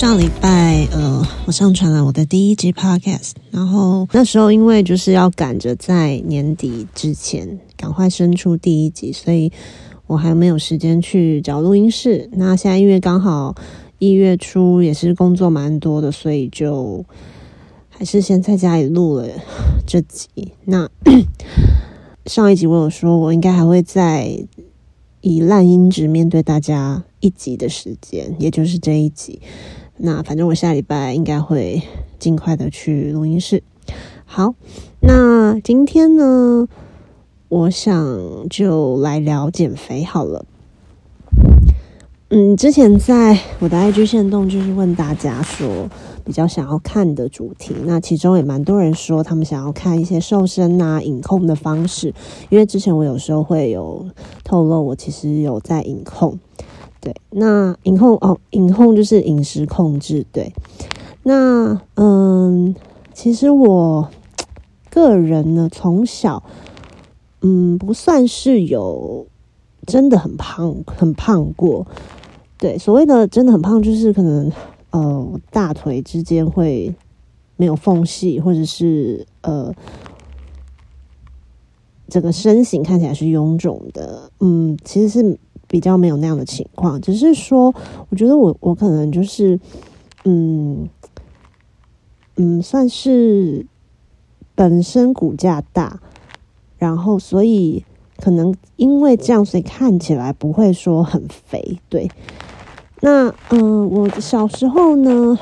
上礼拜，呃，我上传了我的第一集 podcast，然后那时候因为就是要赶着在年底之前赶快生出第一集，所以我还没有时间去找录音室。那现在因为刚好一月初也是工作蛮多的，所以就还是先在家里录了这集。那 上一集我有说，我应该还会在以烂音质面对大家一集的时间，也就是这一集。那反正我下礼拜应该会尽快的去录音室。好，那今天呢，我想就来聊减肥好了。嗯，之前在我的 IG 线动就是问大家说比较想要看的主题，那其中也蛮多人说他们想要看一些瘦身啊、饮控的方式，因为之前我有时候会有透露我其实有在饮控。对，那饮控哦，饮控就是饮食控制。对，那嗯，其实我个人呢，从小嗯不算是有真的很胖很胖过。对，所谓的真的很胖，就是可能呃大腿之间会没有缝隙，或者是呃整个身形看起来是臃肿的。嗯，其实是。比较没有那样的情况，只是说，我觉得我我可能就是，嗯嗯，算是本身骨架大，然后所以可能因为这样，所以看起来不会说很肥。对，那嗯，我小时候呢，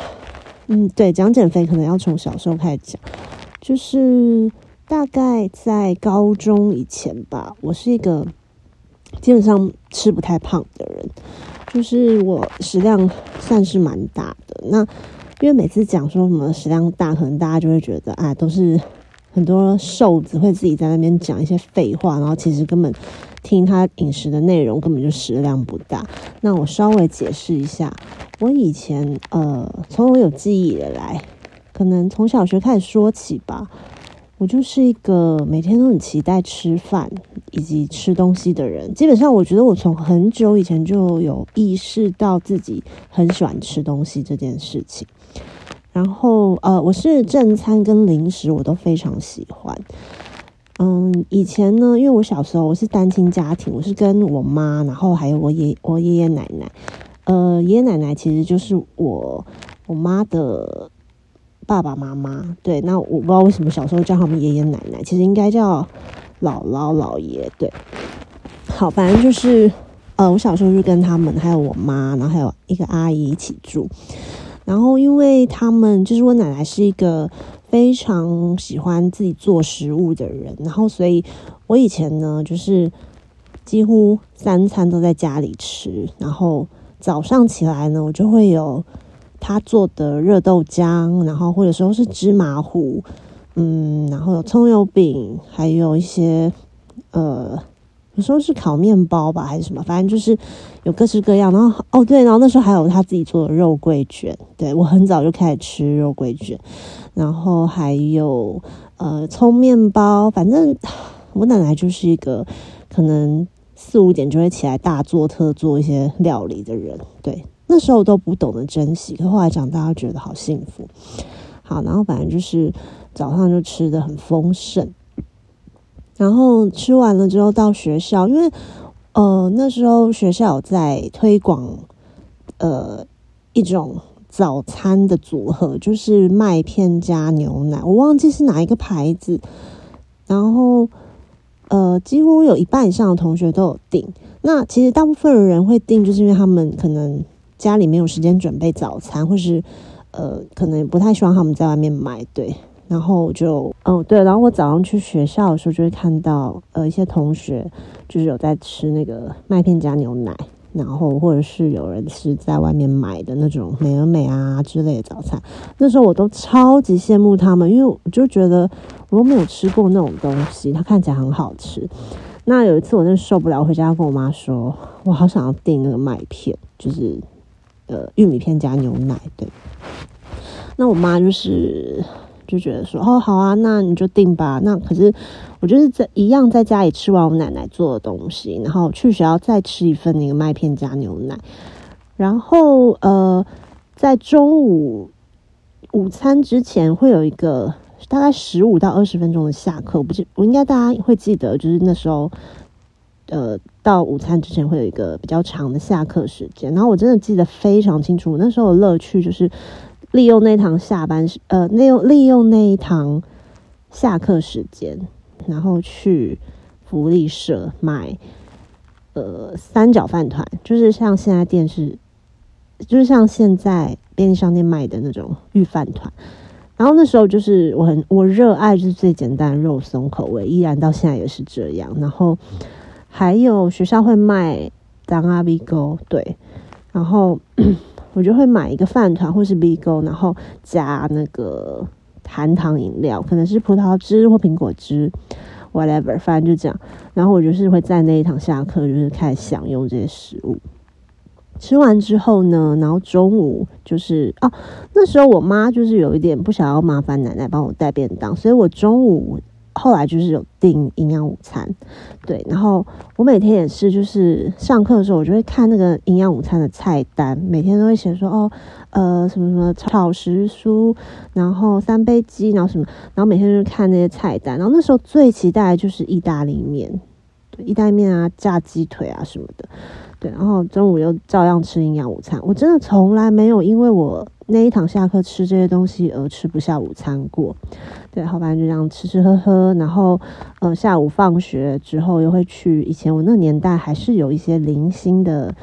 嗯，对，讲减肥可能要从小时候开始讲，就是大概在高中以前吧，我是一个。基本上吃不太胖的人，就是我食量算是蛮大的。那因为每次讲说什么食量大，可能大家就会觉得啊，都是很多瘦子会自己在那边讲一些废话，然后其实根本听他饮食的内容根本就食量不大。那我稍微解释一下，我以前呃，从我有记忆以来，可能从小学开始说起吧。我就是一个每天都很期待吃饭以及吃东西的人。基本上，我觉得我从很久以前就有意识到自己很喜欢吃东西这件事情。然后，呃，我是正餐跟零食我都非常喜欢。嗯，以前呢，因为我小时候我是单亲家庭，我是跟我妈，然后还有我爷我爷爷奶奶。呃，爷爷奶奶其实就是我我妈的。爸爸妈妈对，那我不知道为什么小时候叫他们爷爷奶奶，其实应该叫姥姥姥爷。对，好，反正就是呃，我小时候就跟他们还有我妈，然后还有一个阿姨一起住。然后因为他们就是我奶奶是一个非常喜欢自己做食物的人，然后所以我以前呢就是几乎三餐都在家里吃，然后早上起来呢，我就会有。他做的热豆浆，然后或者说是芝麻糊，嗯，然后有葱油饼，还有一些呃，有时候是烤面包吧，还是什么，反正就是有各式各样。然后哦，对，然后那时候还有他自己做的肉桂卷，对我很早就开始吃肉桂卷，然后还有呃葱面包，反正我奶奶就是一个可能四五点就会起来大做特做一些料理的人，对。那时候都不懂得珍惜，可后来长大觉得好幸福。好，然后反正就是早上就吃的很丰盛，然后吃完了之后到学校，因为呃那时候学校有在推广呃一种早餐的组合，就是麦片加牛奶，我忘记是哪一个牌子。然后呃几乎有一半以上的同学都有订。那其实大部分的人会订，就是因为他们可能。家里没有时间准备早餐，或是呃，可能不太希望他们在外面买，对。然后就，哦，对，然后我早上去学校的时候，就会看到呃一些同学就是有在吃那个麦片加牛奶，然后或者是有人是在外面买的那种美而美啊之类的早餐。那时候我都超级羡慕他们，因为我就觉得我都没有吃过那种东西，它看起来很好吃。那有一次我真的受不了，回家跟我妈说，我好想要订那个麦片，就是。呃，玉米片加牛奶，对。那我妈就是就觉得说，哦，好啊，那你就定吧。那可是我就是在一样在家里吃完我奶奶做的东西，然后去学校再吃一份那个麦片加牛奶。然后呃，在中午午餐之前会有一个大概十五到二十分钟的下课，我不记我应该大家会记得，就是那时候，呃，到午餐之前会有一个比较长的下课时间。然后我真的记得非常清楚，那时候的乐趣就是利用那堂下班时，呃，利用利用那一堂下课时间，然后去福利社买呃三角饭团，就是像现在电视。就是像现在便利商店卖的那种御饭团，然后那时候就是我很我热爱就是最简单的肉松口味，依然到现在也是这样。然后还有学校会卖当阿 B 勾，对，然后 我就会买一个饭团或是 B 勾，然后加那个含糖饮料，可能是葡萄汁或苹果汁，whatever，反正就这样。然后我就是会在那一堂下课，就是开始享用这些食物。吃完之后呢，然后中午就是哦，那时候我妈就是有一点不想要麻烦奶奶帮我带便当，所以我中午后来就是有订营养午餐，对，然后我每天也是就是上课的时候，我就会看那个营养午餐的菜单，每天都会写说哦，呃，什么什么炒时蔬，然后三杯鸡，然后什么，然后每天就看那些菜单，然后那时候最期待的就是意大利面，对，意大利面啊，炸鸡腿啊什么的。对，然后中午又照样吃营养午餐。我真的从来没有因为我那一堂下课吃这些东西而吃不下午餐过。对，好吧，就这样吃吃喝喝。然后，呃，下午放学之后又会去。以前我那个年代还是有一些零星的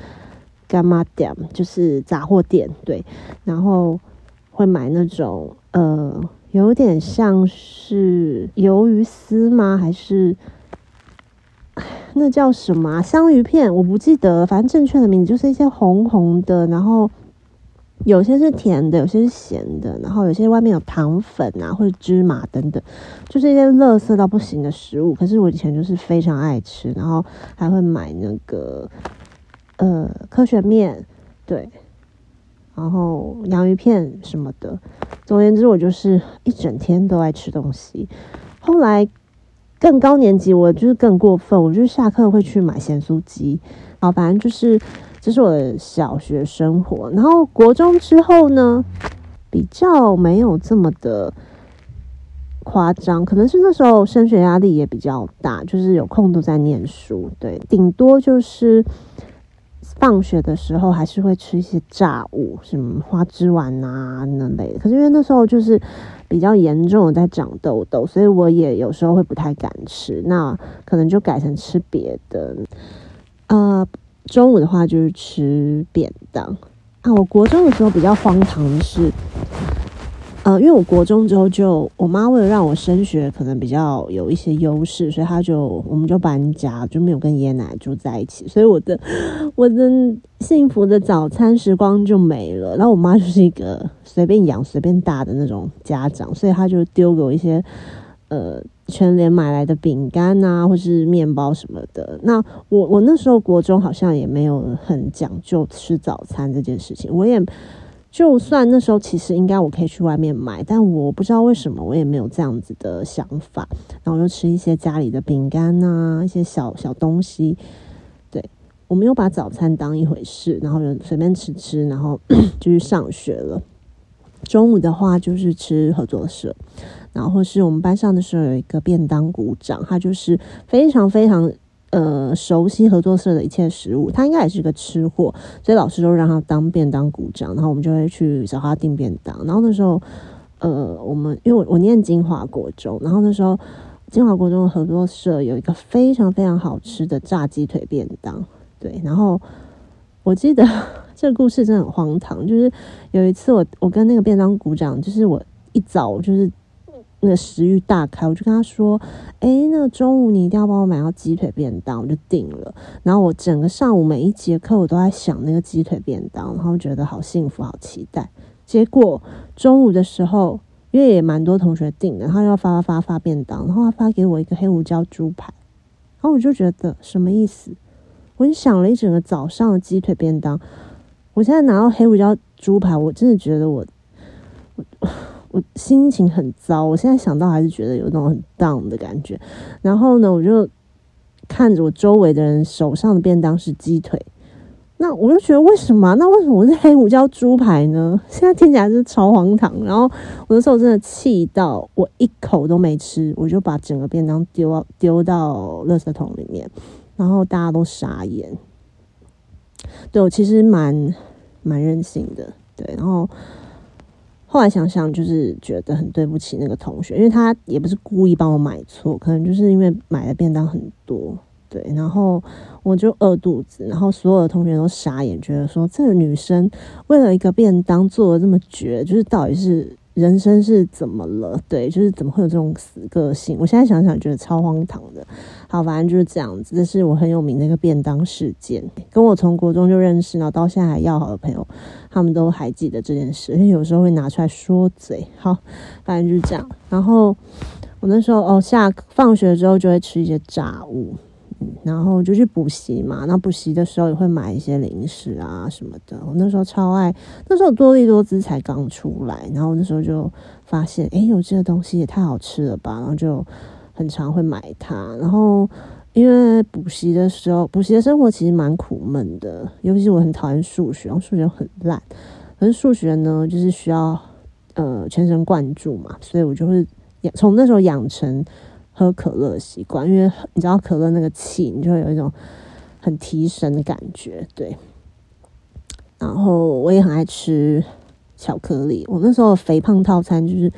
干妈店，就是杂货店。对，然后会买那种呃，有点像是鱿鱼丝吗？还是？那叫什么啊香鱼片？我不记得，反正正确的名字就是一些红红的，然后有些是甜的，有些是咸的，然后有些外面有糖粉啊或者芝麻等等，就是一些垃圾到不行的食物。可是我以前就是非常爱吃，然后还会买那个呃科学面，对，然后洋芋片什么的。总而言之，我就是一整天都爱吃东西。后来。更高年级，我就是更过分，我就是下课会去买咸酥鸡，然后反正就是这是我的小学生活。然后国中之后呢，比较没有这么的夸张，可能是那时候升学压力也比较大，就是有空都在念书，对，顶多就是放学的时候还是会吃一些炸物，什么花枝丸啊那类的。可是因为那时候就是。比较严重的在长痘痘，所以我也有时候会不太敢吃，那可能就改成吃别的。呃，中午的话就是吃便当啊。我国中的时候比较荒唐的是。呃，因为我国中之后就，我妈为了让我升学可能比较有一些优势，所以她就我们就搬家，就没有跟爷爷奶奶住在一起，所以我的 我的幸福的早餐时光就没了。然后我妈就是一个随便养随便大的那种家长，所以她就丢给我一些呃全联买来的饼干啊，或是面包什么的。那我我那时候国中好像也没有很讲究吃早餐这件事情，我也。就算那时候其实应该我可以去外面买，但我不知道为什么我也没有这样子的想法，然后就吃一些家里的饼干啊，一些小小东西。对我没有把早餐当一回事，然后就随便吃吃，然后就去上学了。中午的话就是吃合作社，然后是我们班上的时候有一个便当股长，他就是非常非常。呃，熟悉合作社的一切食物，他应该也是个吃货，所以老师都让他当便当股长，然后我们就会去找他订便当。然后那时候，呃，我们因为我我念金华国中，然后那时候金华国中的合作社有一个非常非常好吃的炸鸡腿便当，对。然后我记得 这个故事真的很荒唐，就是有一次我我跟那个便当鼓掌，就是我一早就是。那个食欲大开，我就跟他说：“哎，那个中午你一定要帮我买到鸡腿便当。”我就订了。然后我整个上午每一节课我都在想那个鸡腿便当，然后觉得好幸福，好期待。结果中午的时候，因为也蛮多同学订的，然后要发发发发便当，然后他发给我一个黑胡椒猪排，然后我就觉得什么意思？我想了一整个早上的鸡腿便当，我现在拿到黑胡椒猪排，我真的觉得我我。我心情很糟，我现在想到还是觉得有那种很 down 的感觉。然后呢，我就看着我周围的人手上的便当是鸡腿，那我就觉得为什么？那为什么我是黑胡椒猪排呢？现在听起来是超荒唐。然后我那时候真的气到我一口都没吃，我就把整个便当丢到丢到垃圾桶里面，然后大家都傻眼。对我其实蛮蛮任性的，对。然后后来想想，就是觉得很对不起那个同学，因为他也不是故意帮我买错，可能就是因为买的便当很多。对，然后我就饿肚子，然后所有的同学都傻眼，觉得说这个女生为了一个便当做的这么绝，就是到底是人生是怎么了？对，就是怎么会有这种死个性？我现在想想觉得超荒唐的。好，反正就是这样子，这是我很有名的一个便当事件，跟我从国中就认识，然后到现在还要好的朋友，他们都还记得这件事，因为有时候会拿出来说嘴。好，反正就是这样。然后我那时候哦，下放学之后就会吃一些炸物。然后就去补习嘛，那补习的时候也会买一些零食啊什么的。我那时候超爱，那时候多利多姿才刚出来，然后那时候就发现，哎，有这个东西也太好吃了吧，然后就很常会买它。然后因为补习的时候，补习的生活其实蛮苦闷的，尤其是我很讨厌数学，然后数学很烂，可是数学呢就是需要呃全神贯注嘛，所以我就会养从那时候养成。喝可乐的习惯，因为你知道可乐那个气，你就会有一种很提神的感觉，对。然后我也很爱吃巧克力，我那时候肥胖套餐就是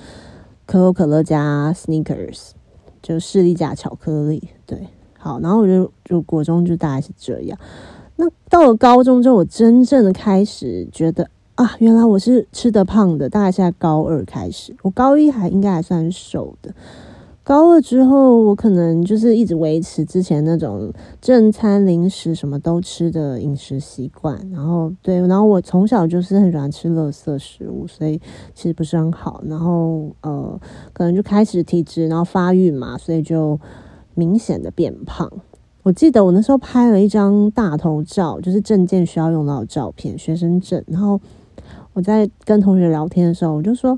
可口可乐加 Snickers，就士力架巧克力，对。好，然后我就就国中就大概是这样。那到了高中之后，我真正的开始觉得啊，原来我是吃的胖的，大概是在高二开始，我高一还应该还算瘦的。高二之后，我可能就是一直维持之前那种正餐、零食什么都吃的饮食习惯。然后，对，然后我从小就是很喜欢吃垃圾食物，所以其实不是很好。然后，呃，可能就开始体质，然后发育嘛，所以就明显的变胖。我记得我那时候拍了一张大头照，就是证件需要用到的照片，学生证。然后我在跟同学聊天的时候，我就说。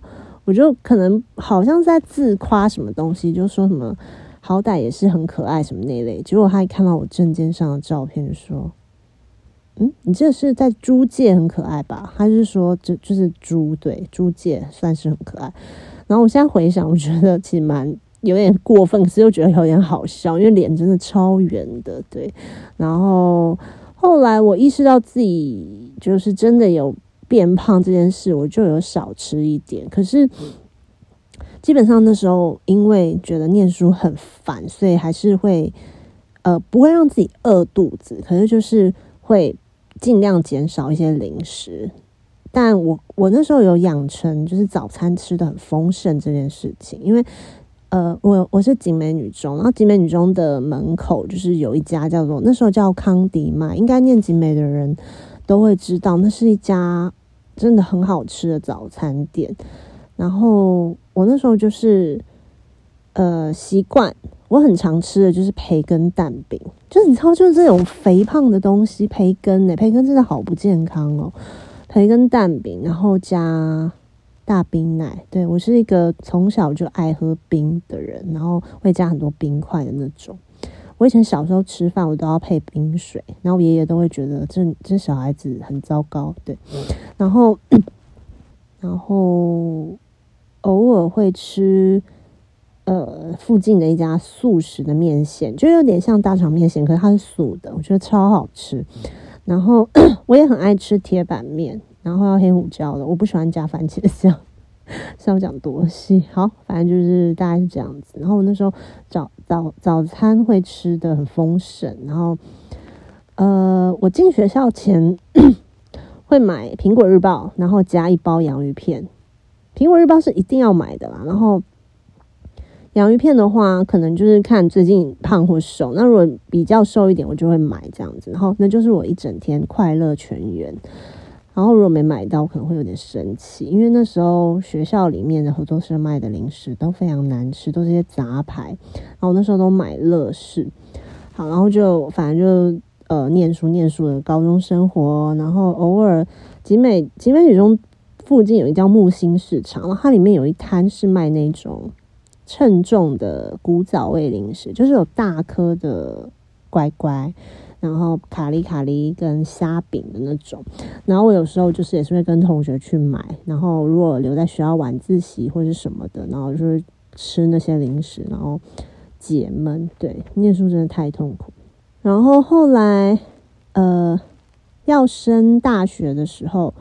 我就可能好像在自夸什么东西，就说什么好歹也是很可爱什么那类。结果他一看到我证件上的照片，说：“嗯，你这是在猪界很可爱吧？”他是说，就就是猪对猪界算是很可爱。然后我现在回想，我觉得其实蛮有点过分，可是又觉得有点好笑，因为脸真的超圆的。对，然后后来我意识到自己就是真的有。变胖这件事，我就有少吃一点。可是基本上那时候，因为觉得念书很烦，所以还是会呃不会让自己饿肚子。可是就是会尽量减少一些零食。但我我那时候有养成就是早餐吃的很丰盛这件事情，因为呃我我是景美女中，然后景美女中的门口就是有一家叫做那时候叫康迪嘛，应该念景美的人都会知道，那是一家。真的很好吃的早餐店，然后我那时候就是呃习惯，我很常吃的就是培根蛋饼，就是你知道，就是这种肥胖的东西，培根呢，培根真的好不健康哦。培根蛋饼，然后加大冰奶，对我是一个从小就爱喝冰的人，然后会加很多冰块的那种。我以前小时候吃饭，我都要配冰水，然后我爷爷都会觉得这这小孩子很糟糕，对。然后，然后偶尔会吃呃附近的一家素食的面线，就有点像大肠面线，可是它是素的，我觉得超好吃。然后 我也很爱吃铁板面，然后要黑胡椒的，我不喜欢加番茄酱。是要讲多细？好，反正就是大概是这样子。然后我那时候早早早餐会吃的很丰盛，然后呃，我进学校前 会买苹果日报，然后加一包洋芋片。苹果日报是一定要买的啦。然后洋芋片的话，可能就是看最近胖或瘦。那如果比较瘦一点，我就会买这样子。然后那就是我一整天快乐全员。然后如果没买到，可能会有点生气，因为那时候学校里面的合作社卖的零食都非常难吃，都是些杂牌。然后那时候都买乐事，好，然后就反正就呃念书念书的高中生活，然后偶尔集美集美女中附近有一家木星市场，然后它里面有一摊是卖那种称重的古早味零食，就是有大颗的乖乖。然后卡里卡里跟虾饼的那种。然后我有时候就是也是会跟同学去买，然后如果留在学校晚自习或者什么的，然后就是吃那些零食，然后解闷。对，念书真的太痛苦。然后后来，呃，要升大学的时候，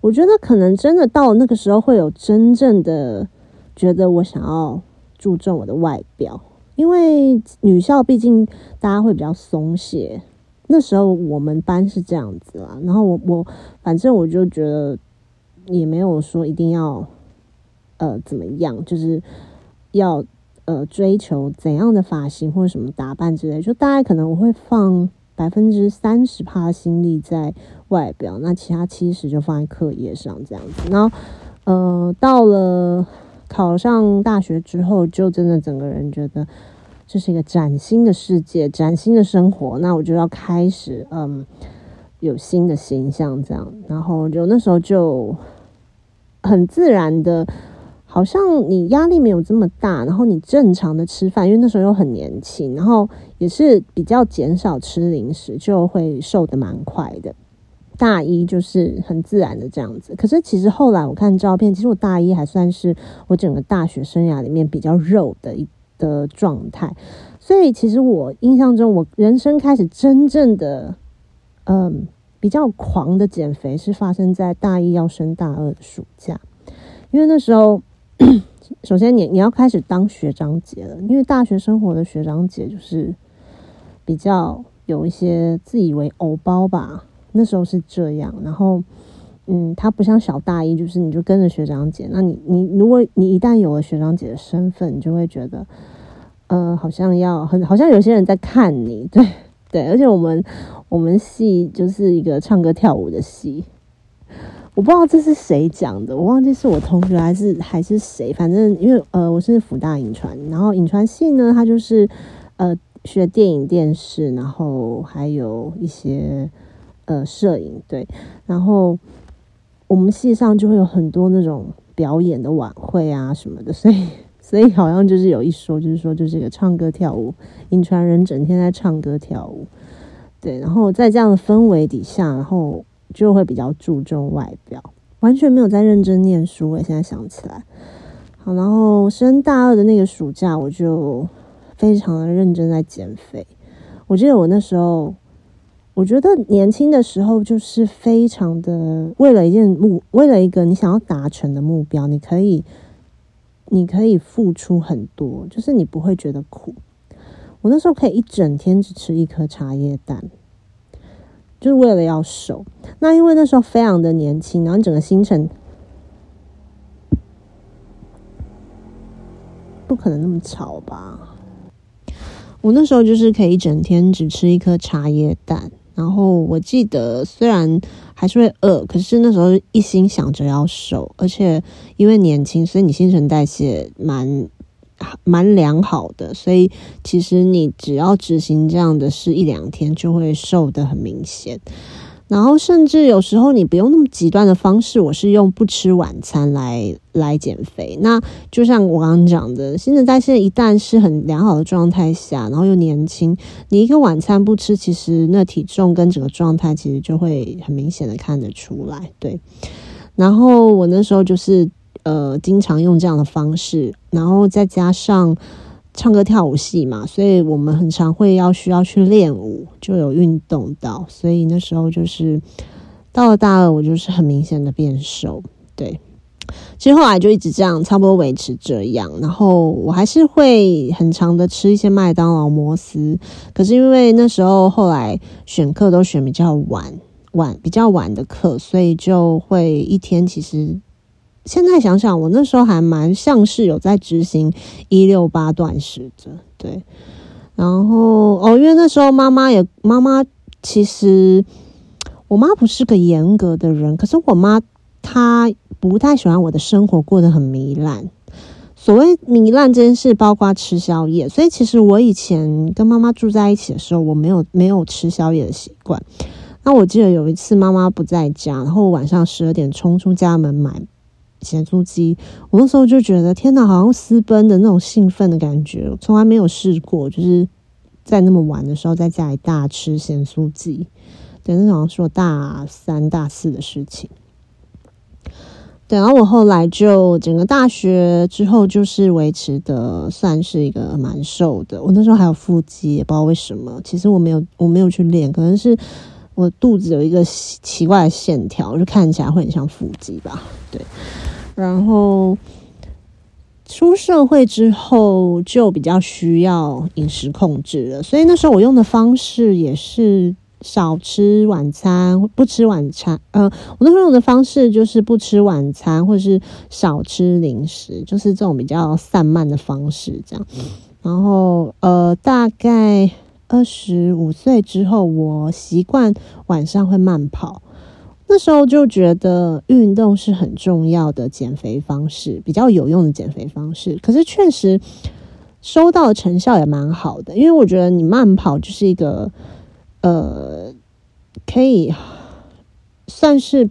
我觉得可能真的到那个时候会有真正的觉得我想要注重我的外表。因为女校毕竟大家会比较松懈，那时候我们班是这样子啦。然后我我反正我就觉得也没有说一定要呃怎么样，就是要呃追求怎样的发型或者什么打扮之类。就大概可能我会放百分之三十趴心力在外表，那其他七十就放在课业上这样子。然后呃到了。考上大学之后，就真的整个人觉得这是一个崭新的世界，崭新的生活。那我就要开始，嗯，有新的形象这样。然后就那时候就很自然的，好像你压力没有这么大，然后你正常的吃饭，因为那时候又很年轻，然后也是比较减少吃零食，就会瘦的蛮快的。大一就是很自然的这样子，可是其实后来我看照片，其实我大一还算是我整个大学生涯里面比较肉的一的状态，所以其实我印象中，我人生开始真正的嗯比较狂的减肥是发生在大一要升大二的暑假，因为那时候 首先你你要开始当学长姐了，因为大学生活的学长姐就是比较有一些自以为偶包吧。那时候是这样，然后，嗯，他不像小大一，就是你就跟着学长姐。那你，你如果你一旦有了学长姐的身份，你就会觉得，呃，好像要很，好像有些人在看你，对对。而且我们我们系就是一个唱歌跳舞的系，我不知道这是谁讲的，我忘记是我同学还是还是谁。反正因为呃，我是辅大影传，然后影传系呢，他就是呃学电影电视，然后还有一些。呃，摄影对，然后我们系上就会有很多那种表演的晚会啊什么的，所以所以好像就是有一说，就是说就是个唱歌跳舞，引传人整天在唱歌跳舞，对，然后在这样的氛围底下，然后就会比较注重外表，完全没有在认真念书。我现在想起来，好，然后升大二的那个暑假，我就非常的认真在减肥。我记得我那时候。我觉得年轻的时候就是非常的为了一件目，为了一个你想要达成的目标，你可以，你可以付出很多，就是你不会觉得苦。我那时候可以一整天只吃一颗茶叶蛋，就是为了要瘦。那因为那时候非常的年轻，然后整个行程不可能那么吵吧？我那时候就是可以一整天只吃一颗茶叶蛋。然后我记得，虽然还是会饿，可是那时候一心想着要瘦，而且因为年轻，所以你新陈代谢蛮蛮良好的，所以其实你只要执行这样的事一两天，就会瘦的很明显。然后，甚至有时候你不用那么极端的方式，我是用不吃晚餐来来减肥。那就像我刚刚讲的，新陈代谢一旦是很良好的状态下，然后又年轻，你一个晚餐不吃，其实那体重跟整个状态其实就会很明显的看得出来。对，然后我那时候就是呃，经常用这样的方式，然后再加上。唱歌跳舞系嘛，所以我们很常会要需要去练舞，就有运动到，所以那时候就是到了大二，我就是很明显的变瘦。对，其实后来就一直这样，差不多维持这样。然后我还是会很长的吃一些麦当劳、摩斯，可是因为那时候后来选课都选比较晚晚比较晚的课，所以就会一天其实。现在想想，我那时候还蛮像是有在执行一六八断食的，对。然后哦，因为那时候妈妈也妈妈其实我妈不是个严格的人，可是我妈她不太喜欢我的生活过得很糜烂。所谓糜烂这件事，包括吃宵夜。所以其实我以前跟妈妈住在一起的时候，我没有没有吃宵夜的习惯。那我记得有一次妈妈不在家，然后晚上十二点冲出家门买。咸酥鸡，我那时候就觉得天哪，好像私奔的那种兴奋的感觉，从来没有试过，就是在那么晚的时候在家里大吃咸酥鸡，对，那好像是我大三大四的事情。对，然后我后来就整个大学之后就是维持的算是一个蛮瘦的。我那时候还有腹肌，也不知道为什么。其实我没有，我没有去练，可能是我肚子有一个奇怪的线条，就看起来会很像腹肌吧。对，然后。出社会之后就比较需要饮食控制了，所以那时候我用的方式也是少吃晚餐，不吃晚餐。呃，我那时候用的方式就是不吃晚餐，或者是少吃零食，就是这种比较散漫的方式。这样，然后呃，大概二十五岁之后，我习惯晚上会慢跑。那时候就觉得运动是很重要的减肥方式，比较有用的减肥方式。可是确实收到成效也蛮好的，因为我觉得你慢跑就是一个呃，可以算是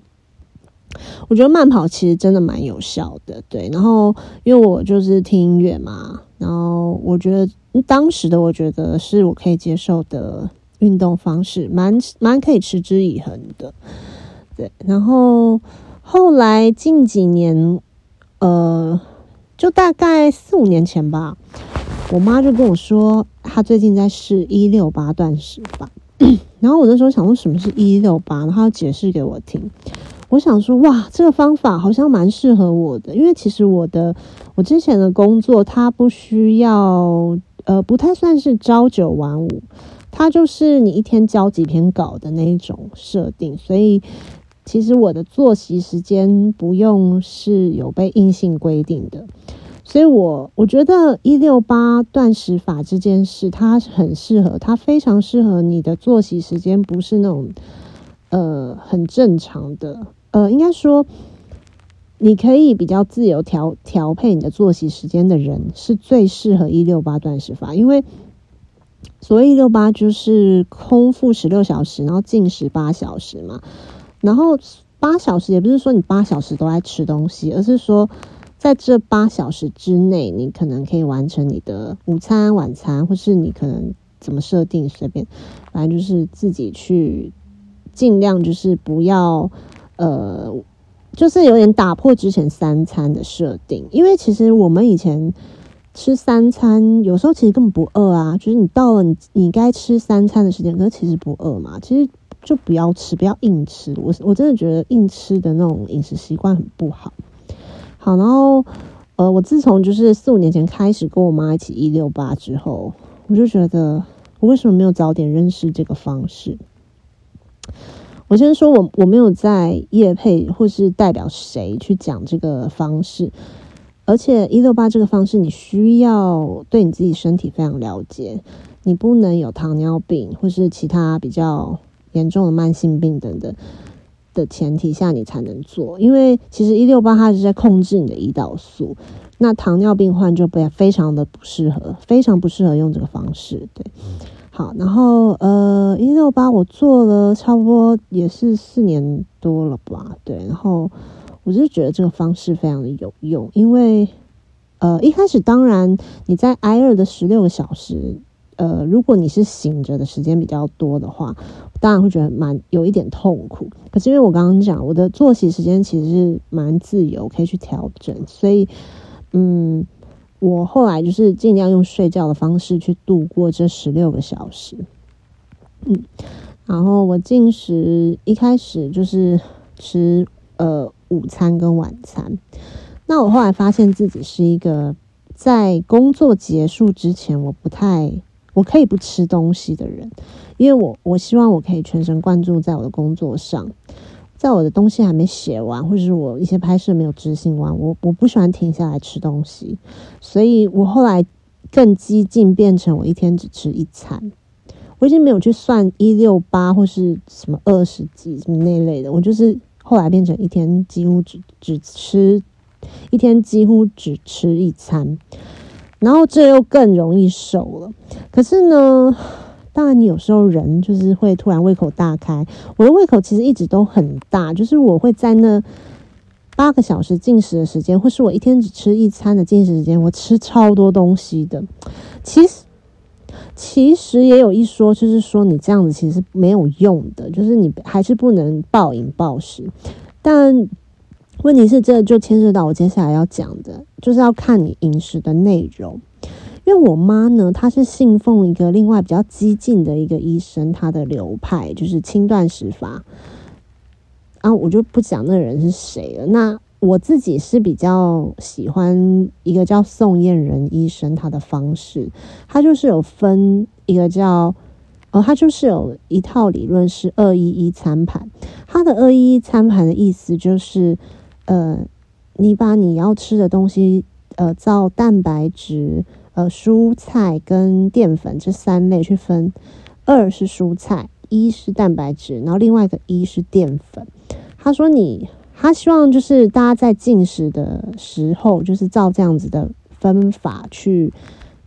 我觉得慢跑其实真的蛮有效的。对，然后因为我就是听音乐嘛，然后我觉得当时的我觉得是我可以接受的运动方式，蛮蛮可以持之以恒的。对，然后后来近几年，呃，就大概四五年前吧，我妈就跟我说，她最近在试一六八断食法。然后我那时候想说，什么是一六八？然后解释给我听。我想说，哇，这个方法好像蛮适合我的，因为其实我的我之前的工作，它不需要，呃，不太算是朝九晚五，它就是你一天交几篇稿的那一种设定，所以。其实我的作息时间不用是有被硬性规定的，所以我我觉得一六八断食法这件事，它很适合，它非常适合你的作息时间不是那种呃很正常的，呃，应该说你可以比较自由调调配你的作息时间的人，是最适合一六八断食法，因为所谓一六八就是空腹十六小时，然后进食八小时嘛。然后八小时也不是说你八小时都在吃东西，而是说在这八小时之内，你可能可以完成你的午餐、晚餐，或是你可能怎么设定随便，反正就是自己去尽量就是不要呃，就是有点打破之前三餐的设定，因为其实我们以前吃三餐，有时候其实根本不饿啊，就是你到了你你该吃三餐的时间，可是其实不饿嘛，其实。就不要吃，不要硬吃。我我真的觉得硬吃的那种饮食习惯很不好。好，然后呃，我自从就是四五年前开始跟我妈一起一六八之后，我就觉得我为什么没有早点认识这个方式？我先说我我没有在业配或是代表谁去讲这个方式，而且一六八这个方式，你需要对你自己身体非常了解，你不能有糖尿病或是其他比较。严重的慢性病等等的前提下，你才能做。因为其实一六八它是在控制你的胰岛素，那糖尿病患就不非常的不适合，非常不适合用这个方式。对，好，然后呃，一六八我做了差不多也是四年多了吧，对，然后我就觉得这个方式非常的有用，因为呃一开始当然你在挨饿的十六个小时。呃，如果你是醒着的时间比较多的话，当然会觉得蛮有一点痛苦。可是因为我刚刚讲，我的作息时间其实是蛮自由，可以去调整，所以嗯，我后来就是尽量用睡觉的方式去度过这十六个小时。嗯，然后我进食一开始就是吃呃午餐跟晚餐，那我后来发现自己是一个在工作结束之前我不太。我可以不吃东西的人，因为我我希望我可以全神贯注在我的工作上，在我的东西还没写完，或者是我一些拍摄没有执行完，我我不喜欢停下来吃东西，所以我后来更激进，变成我一天只吃一餐。我已经没有去算一六八或是什么二十几什么那类的，我就是后来变成一天几乎只只吃一天几乎只吃一餐。然后这又更容易瘦了。可是呢，当然你有时候人就是会突然胃口大开。我的胃口其实一直都很大，就是我会在那八个小时进食的时间，或是我一天只吃一餐的进食时间，我吃超多东西的。其实，其实也有一说，就是说你这样子其实没有用的，就是你还是不能暴饮暴食。但问题是，这就牵涉到我接下来要讲的，就是要看你饮食的内容。因为我妈呢，她是信奉一个另外比较激进的一个医生，他的流派就是轻断食法。啊，我就不讲那人是谁了。那我自己是比较喜欢一个叫宋燕人医生他的方式，他就是有分一个叫，呃，他就是有一套理论是二一一餐盘。他的二一一餐盘的意思就是，呃，你把你要吃的东西，呃，照蛋白质、呃，蔬菜跟淀粉这三类去分，二是蔬菜，一是蛋白质，然后另外一个一是淀粉。他说你。他希望就是大家在进食的时候，就是照这样子的分法去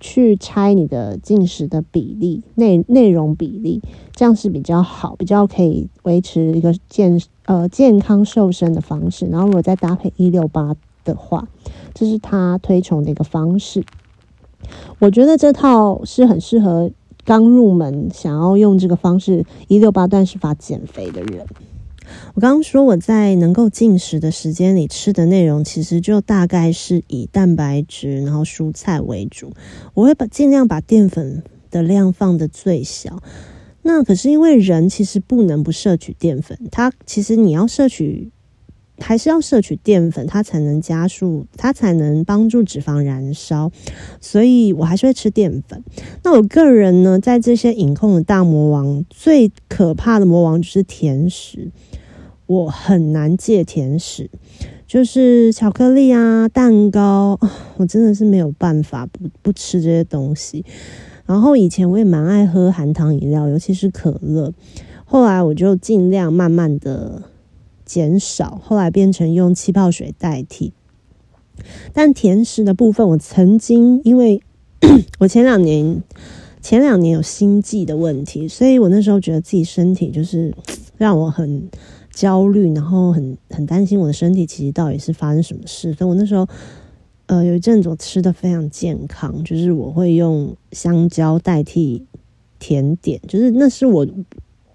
去拆你的进食的比例内内容比例，这样是比较好，比较可以维持一个健呃健康瘦身的方式。然后如果再搭配一六八的话，这是他推崇的一个方式。我觉得这套是很适合刚入门想要用这个方式一六八断食法减肥的人。我刚刚说我在能够进食的时间里吃的内容，其实就大概是以蛋白质，然后蔬菜为主。我会把尽量把淀粉的量放的最小。那可是因为人其实不能不摄取淀粉，它其实你要摄取，还是要摄取淀粉，它才能加速，它才能帮助脂肪燃烧。所以我还是会吃淀粉。那我个人呢，在这些饮控的大魔王，最可怕的魔王就是甜食。我很难戒甜食，就是巧克力啊、蛋糕，我真的是没有办法不不吃这些东西。然后以前我也蛮爱喝含糖饮料，尤其是可乐。后来我就尽量慢慢的减少，后来变成用气泡水代替。但甜食的部分，我曾经因为 我前两年前两年有心悸的问题，所以我那时候觉得自己身体就是 让我很。焦虑，然后很很担心我的身体，其实到底是发生什么事？所以我那时候，呃，有一阵子我吃的非常健康，就是我会用香蕉代替甜点，就是那是我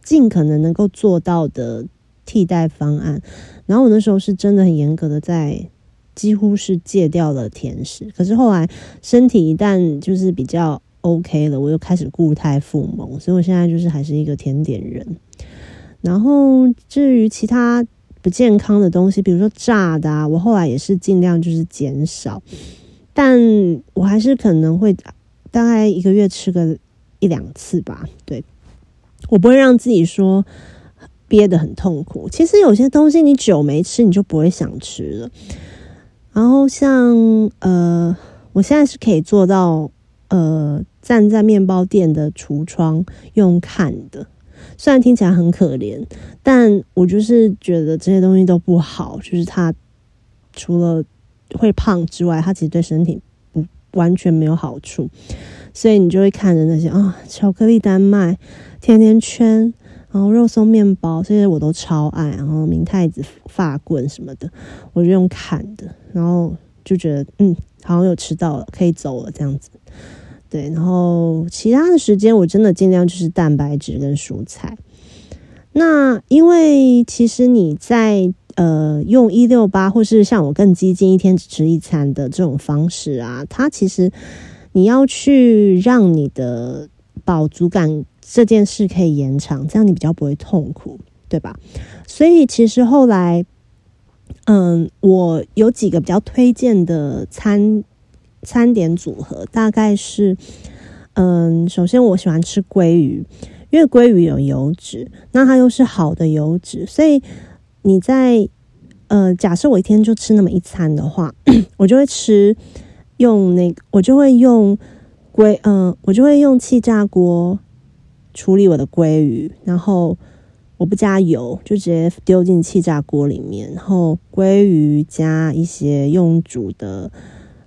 尽可能能够做到的替代方案。然后我那时候是真的很严格的在，几乎是戒掉了甜食。可是后来身体一旦就是比较 OK 了，我又开始固态复萌，所以我现在就是还是一个甜点人。然后至于其他不健康的东西，比如说炸的啊，我后来也是尽量就是减少，但我还是可能会大概一个月吃个一两次吧。对，我不会让自己说憋得很痛苦。其实有些东西你久没吃，你就不会想吃了。然后像呃，我现在是可以做到呃，站在面包店的橱窗用看的。虽然听起来很可怜，但我就是觉得这些东西都不好。就是它除了会胖之外，它其实对身体不完全没有好处。所以你就会看着那些啊，巧克力丹麦、甜甜圈，然后肉松面包，这些我都超爱。然后明太子发棍什么的，我就用砍的，然后就觉得嗯，好像有吃到了，可以走了这样子。对，然后其他的时间我真的尽量就是蛋白质跟蔬菜。那因为其实你在呃用一六八，或是像我更激进一天只吃一餐的这种方式啊，它其实你要去让你的饱足感这件事可以延长，这样你比较不会痛苦，对吧？所以其实后来，嗯，我有几个比较推荐的餐。餐点组合大概是，嗯，首先我喜欢吃鲑鱼，因为鲑鱼有油脂，那它又是好的油脂，所以你在呃，假设我一天就吃那么一餐的话，我就会吃用那个，我就会用鲑，嗯，我就会用气炸锅处理我的鲑鱼，然后我不加油，就直接丢进气炸锅里面，然后鲑鱼加一些用煮的。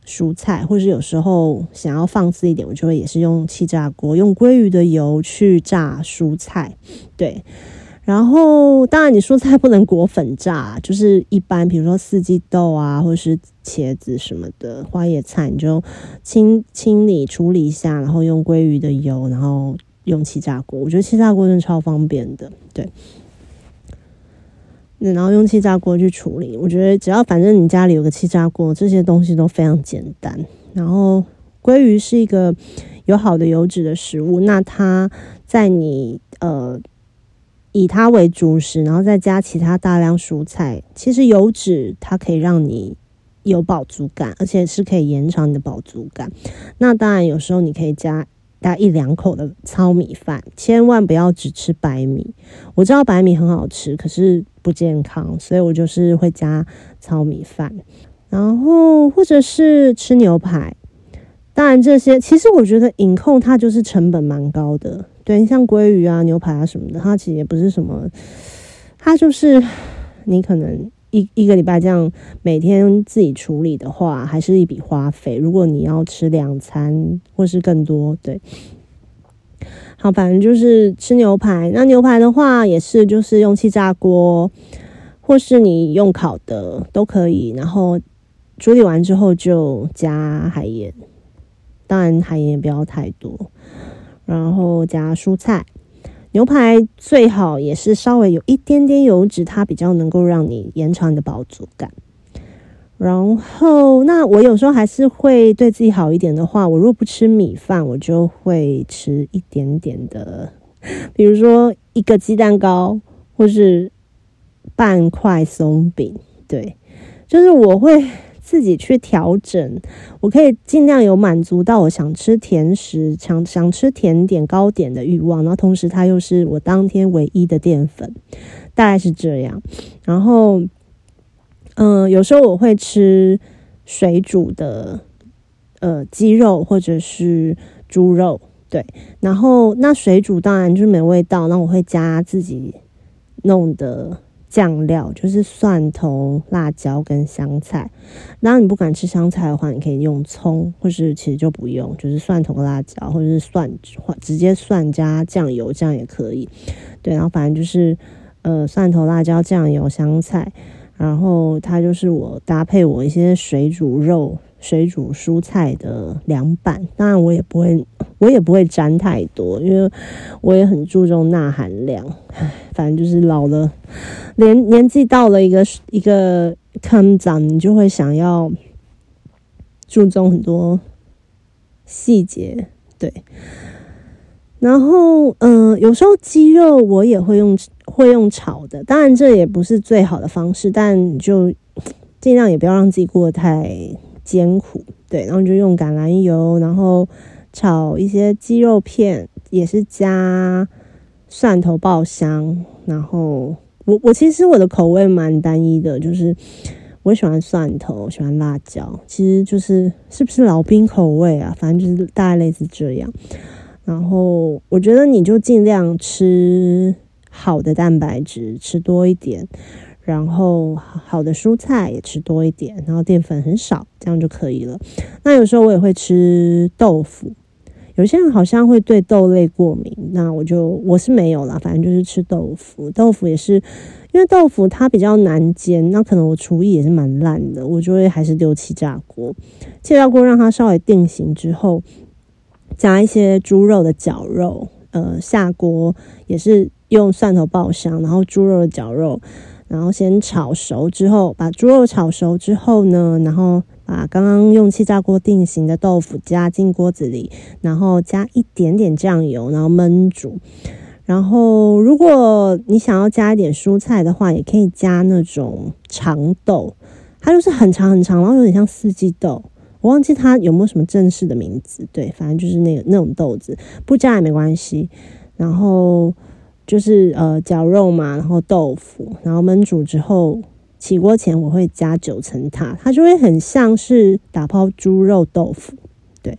蔬菜，或者是有时候想要放肆一点，我就会也是用气炸锅，用鲑鱼的油去炸蔬菜，对。然后，当然你蔬菜不能裹粉炸，就是一般，比如说四季豆啊，或者是茄子什么的，花叶菜，你就清清理处理一下，然后用鲑鱼的油，然后用气炸锅。我觉得气炸锅真的超方便的，对。然后用气炸锅去处理，我觉得只要反正你家里有个气炸锅，这些东西都非常简单。然后鲑鱼是一个有好的油脂的食物，那它在你呃。以它为主食，然后再加其他大量蔬菜。其实油脂它可以让你有饱足感，而且是可以延长你的饱足感。那当然，有时候你可以加加一两口的糙米饭，千万不要只吃白米。我知道白米很好吃，可是不健康，所以我就是会加糙米饭。然后或者是吃牛排。当然，这些其实我觉得饮控它就是成本蛮高的。对，像鲑鱼啊、牛排啊什么的，它其实也不是什么，它就是你可能一一个礼拜这样每天自己处理的话，还是一笔花费。如果你要吃两餐或是更多，对，反正就是吃牛排。那牛排的话，也是就是用气炸锅，或是你用烤的都可以。然后处理完之后就加海盐，当然海盐也不要太多。然后加蔬菜，牛排最好也是稍微有一点点油脂，它比较能够让你延长你的饱足感。然后，那我有时候还是会对自己好一点的话，我如果不吃米饭，我就会吃一点点的，比如说一个鸡蛋糕，或是半块松饼。对，就是我会。自己去调整，我可以尽量有满足到我想吃甜食、想想吃甜点、糕点的欲望，然后同时它又是我当天唯一的淀粉，大概是这样。然后，嗯，有时候我会吃水煮的呃鸡肉或者是猪肉，对。然后那水煮当然就是没味道，那我会加自己弄的。酱料就是蒜头、辣椒跟香菜。然你不敢吃香菜的话，你可以用葱，或是其实就不用，就是蒜头、辣椒，或者是蒜直接蒜加酱油，这样也可以。对，然后反正就是呃蒜头、辣椒、酱油、香菜，然后它就是我搭配我一些水煮肉。水煮蔬菜的凉拌，当然我也不会，我也不会沾太多，因为我也很注重钠含量。唉反正就是老了，年年纪到了一个一个坑长，你就会想要注重很多细节。对，然后嗯，有时候鸡肉我也会用会用炒的，当然这也不是最好的方式，但就尽量也不要让自己过得太。艰苦，对，然后就用橄榄油，然后炒一些鸡肉片，也是加蒜头爆香。然后我我其实我的口味蛮单一的，就是我喜欢蒜头，喜欢辣椒，其实就是是不是老兵口味啊？反正就是大概类似这样。然后我觉得你就尽量吃好的蛋白质，吃多一点。然后好的蔬菜也吃多一点，然后淀粉很少，这样就可以了。那有时候我也会吃豆腐，有些人好像会对豆类过敏，那我就我是没有啦，反正就是吃豆腐。豆腐也是因为豆腐它比较难煎，那可能我厨艺也是蛮烂的，我就会还是丢气炸锅。气炸锅让它稍微定型之后，加一些猪肉的绞肉，呃，下锅也是用蒜头爆香，然后猪肉的绞肉。然后先炒熟之后，把猪肉炒熟之后呢，然后把刚刚用气炸锅定型的豆腐加进锅子里，然后加一点点酱油，然后焖煮。然后如果你想要加一点蔬菜的话，也可以加那种长豆，它就是很长很长，然后有点像四季豆。我忘记它有没有什么正式的名字，对，反正就是那个那种豆子，不加也没关系。然后。就是呃绞肉嘛，然后豆腐，然后焖煮之后，起锅前我会加九层塔，它就会很像是打泡猪肉豆腐。对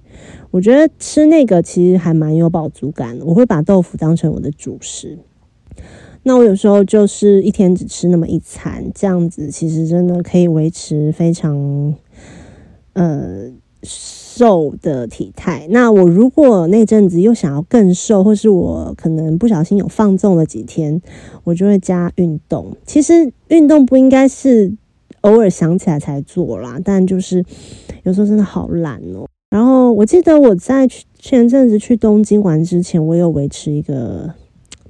我觉得吃那个其实还蛮有饱足感的，我会把豆腐当成我的主食。那我有时候就是一天只吃那么一餐，这样子其实真的可以维持非常呃瘦的体态。那我如果那阵子又想要更瘦，或是我可能不小心有放纵了几天，我就会加运动。其实运动不应该是偶尔想起来才做啦，但就是有时候真的好懒哦。然后我记得我在前阵子去东京玩之前，我有维持一个。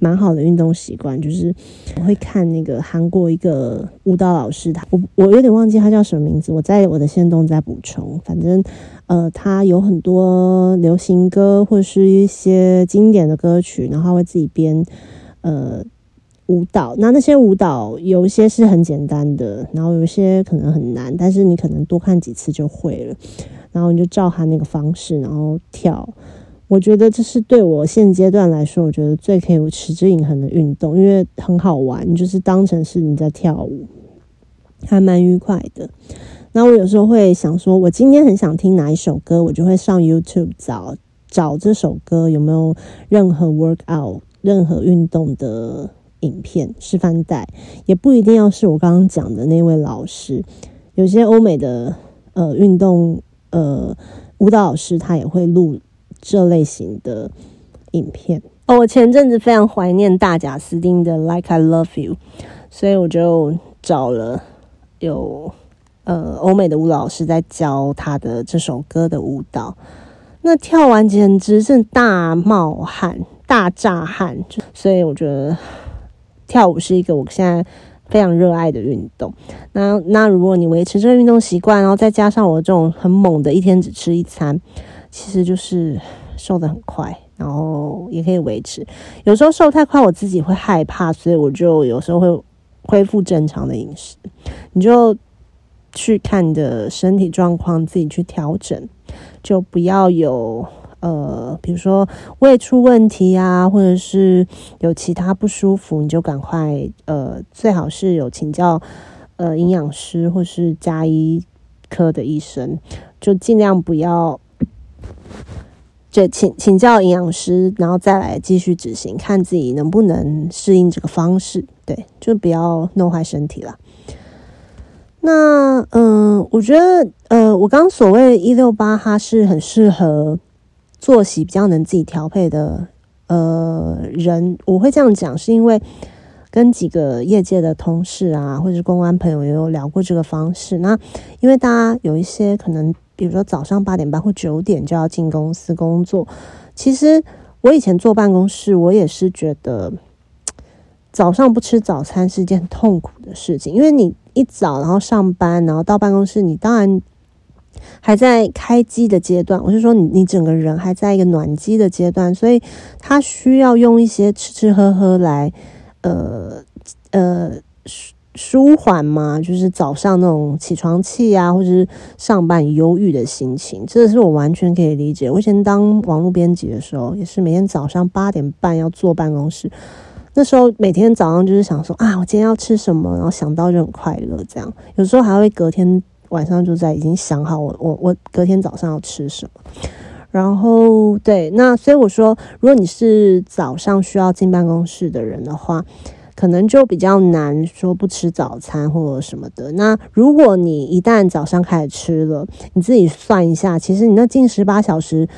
蛮好的运动习惯，就是我会看那个韩国一个舞蹈老师，他我我有点忘记他叫什么名字，我在我的线动在补充。反正呃，他有很多流行歌或者是一些经典的歌曲，然后会自己编呃舞蹈。那那些舞蹈有一些是很简单的，然后有一些可能很难，但是你可能多看几次就会了。然后你就照他那个方式，然后跳。我觉得这是对我现阶段来说，我觉得最可以持之以恒的运动，因为很好玩，就是当成是你在跳舞，还蛮愉快的。那我有时候会想说，我今天很想听哪一首歌，我就会上 YouTube 找找这首歌有没有任何 workout、任何运动的影片示范带，也不一定要是我刚刚讲的那位老师，有些欧美的呃运动呃舞蹈老师他也会录。这类型的影片哦，我前阵子非常怀念大贾斯汀的《Like I Love You》，所以我就找了有呃欧美的舞蹈老师在教他的这首歌的舞蹈。那跳完简直是大冒汗、大炸汗，所以我觉得跳舞是一个我现在非常热爱的运动。那那如果你维持这个运动习惯，然后再加上我这种很猛的一天只吃一餐。其实就是瘦的很快，然后也可以维持。有时候瘦太快，我自己会害怕，所以我就有时候会恢复正常的饮食。你就去看你的身体状况，自己去调整，就不要有呃，比如说胃出问题啊，或者是有其他不舒服，你就赶快呃，最好是有请教呃营养师或是加医科的医生，就尽量不要。就请请教营养师，然后再来继续执行，看自己能不能适应这个方式。对，就不要弄坏身体了。那嗯，我觉得呃，我刚所谓一六八，它是很适合作息比较能自己调配的呃人。我会这样讲，是因为跟几个业界的同事啊，或者是公关朋友也有聊过这个方式。那因为大家有一些可能。比如说早上八点半或九点就要进公司工作，其实我以前坐办公室，我也是觉得早上不吃早餐是件痛苦的事情，因为你一早然后上班，然后到办公室，你当然还在开机的阶段，我是说你你整个人还在一个暖机的阶段，所以他需要用一些吃吃喝喝来，呃呃。舒缓嘛，就是早上那种起床气啊，或者是上班忧郁的心情，这是我完全可以理解。我以前当网络编辑的时候，也是每天早上八点半要坐办公室，那时候每天早上就是想说啊，我今天要吃什么，然后想到就很快乐。这样有时候还会隔天晚上就在已经想好我我我隔天早上要吃什么。然后对，那所以我说，如果你是早上需要进办公室的人的话。可能就比较难说不吃早餐或者什么的。那如果你一旦早上开始吃了，你自己算一下，其实你那近十八小时，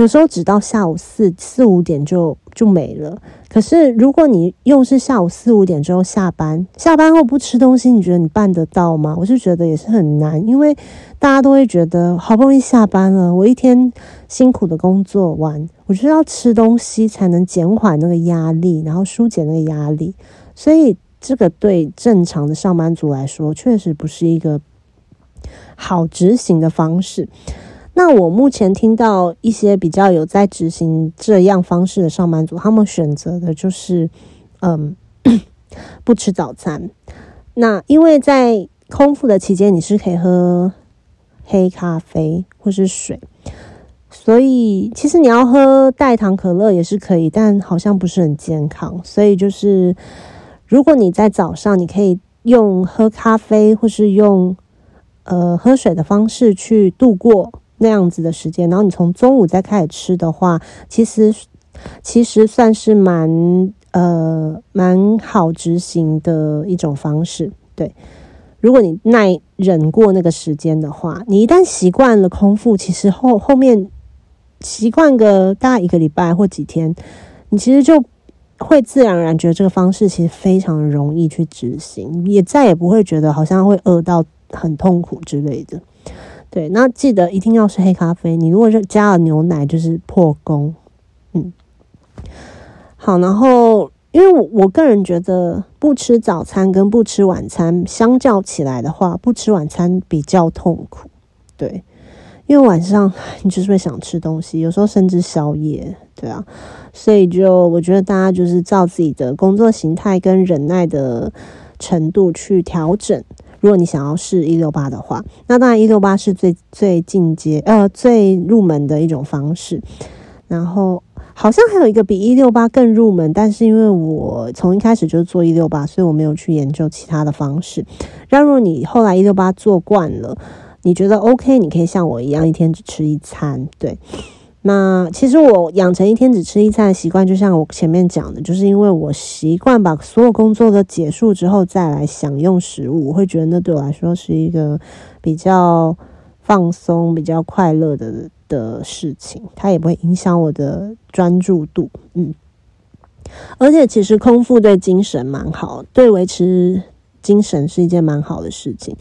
有时候只到下午四四五点就就没了。可是如果你又是下午四五点之后下班，下班后不吃东西，你觉得你办得到吗？我是觉得也是很难，因为大家都会觉得好不容易下班了，我一天辛苦的工作完。我觉得要吃东西才能减缓那个压力，然后疏解那个压力，所以这个对正常的上班族来说，确实不是一个好执行的方式。那我目前听到一些比较有在执行这样方式的上班族，他们选择的就是，嗯，不吃早餐。那因为在空腹的期间，你是可以喝黑咖啡或是水。所以，其实你要喝代糖可乐也是可以，但好像不是很健康。所以，就是如果你在早上，你可以用喝咖啡或是用呃喝水的方式去度过那样子的时间，然后你从中午再开始吃的话，其实其实算是蛮呃蛮好执行的一种方式。对，如果你耐忍过那个时间的话，你一旦习惯了空腹，其实后后面习惯个大概一个礼拜或几天，你其实就会自然而然觉得这个方式其实非常容易去执行，也再也不会觉得好像会饿到很痛苦之类的。对，那记得一定要是黑咖啡。你如果是加了牛奶，就是破功。嗯，好，然后因为我我个人觉得，不吃早餐跟不吃晚餐相较起来的话，不吃晚餐比较痛苦。对，因为晚上你就是会想吃东西，有时候甚至宵夜。对啊，所以就我觉得大家就是照自己的工作形态跟忍耐的程度去调整。如果你想要试一六八的话，那当然一六八是最最进阶呃最入门的一种方式。然后好像还有一个比一六八更入门，但是因为我从一开始就做一六八，所以我没有去研究其他的方式。让如果你后来一六八做惯了，你觉得 OK，你可以像我一样一天只吃一餐，对。那其实我养成一天只吃一餐的习惯，就像我前面讲的，就是因为我习惯把所有工作都结束之后再来享用食物，我会觉得那对我来说是一个比较放松、比较快乐的的事情，它也不会影响我的专注度。嗯，而且其实空腹对精神蛮好，对维持精神是一件蛮好的事情。